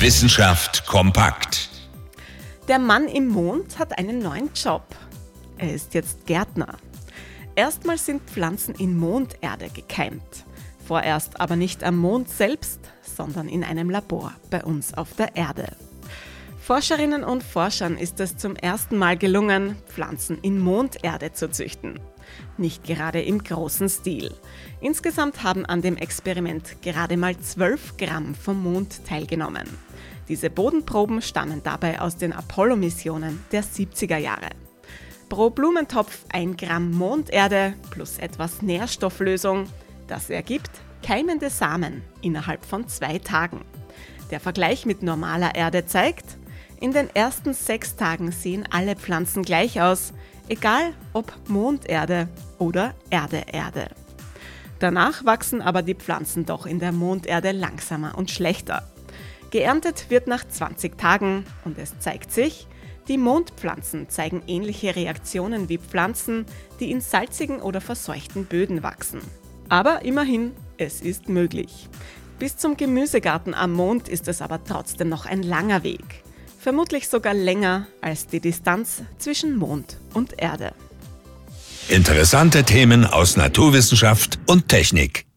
Wissenschaft kompakt. Der Mann im Mond hat einen neuen Job. Er ist jetzt Gärtner. Erstmal sind Pflanzen in Monderde gekeimt. Vorerst aber nicht am Mond selbst, sondern in einem Labor bei uns auf der Erde. Forscherinnen und Forschern ist es zum ersten Mal gelungen, Pflanzen in Monderde zu züchten. Nicht gerade im großen Stil. Insgesamt haben an dem Experiment gerade mal 12 Gramm vom Mond teilgenommen. Diese Bodenproben stammen dabei aus den Apollo-Missionen der 70er Jahre. Pro Blumentopf 1 Gramm Monderde plus etwas Nährstofflösung. Das ergibt keimende Samen innerhalb von zwei Tagen. Der Vergleich mit normaler Erde zeigt, in den ersten sechs Tagen sehen alle Pflanzen gleich aus, egal ob Monderde oder Erde-Erde. Danach wachsen aber die Pflanzen doch in der Monderde langsamer und schlechter. Geerntet wird nach 20 Tagen und es zeigt sich, die Mondpflanzen zeigen ähnliche Reaktionen wie Pflanzen, die in salzigen oder verseuchten Böden wachsen. Aber immerhin, es ist möglich. Bis zum Gemüsegarten am Mond ist es aber trotzdem noch ein langer Weg. Vermutlich sogar länger als die Distanz zwischen Mond und Erde. Interessante Themen aus Naturwissenschaft und Technik.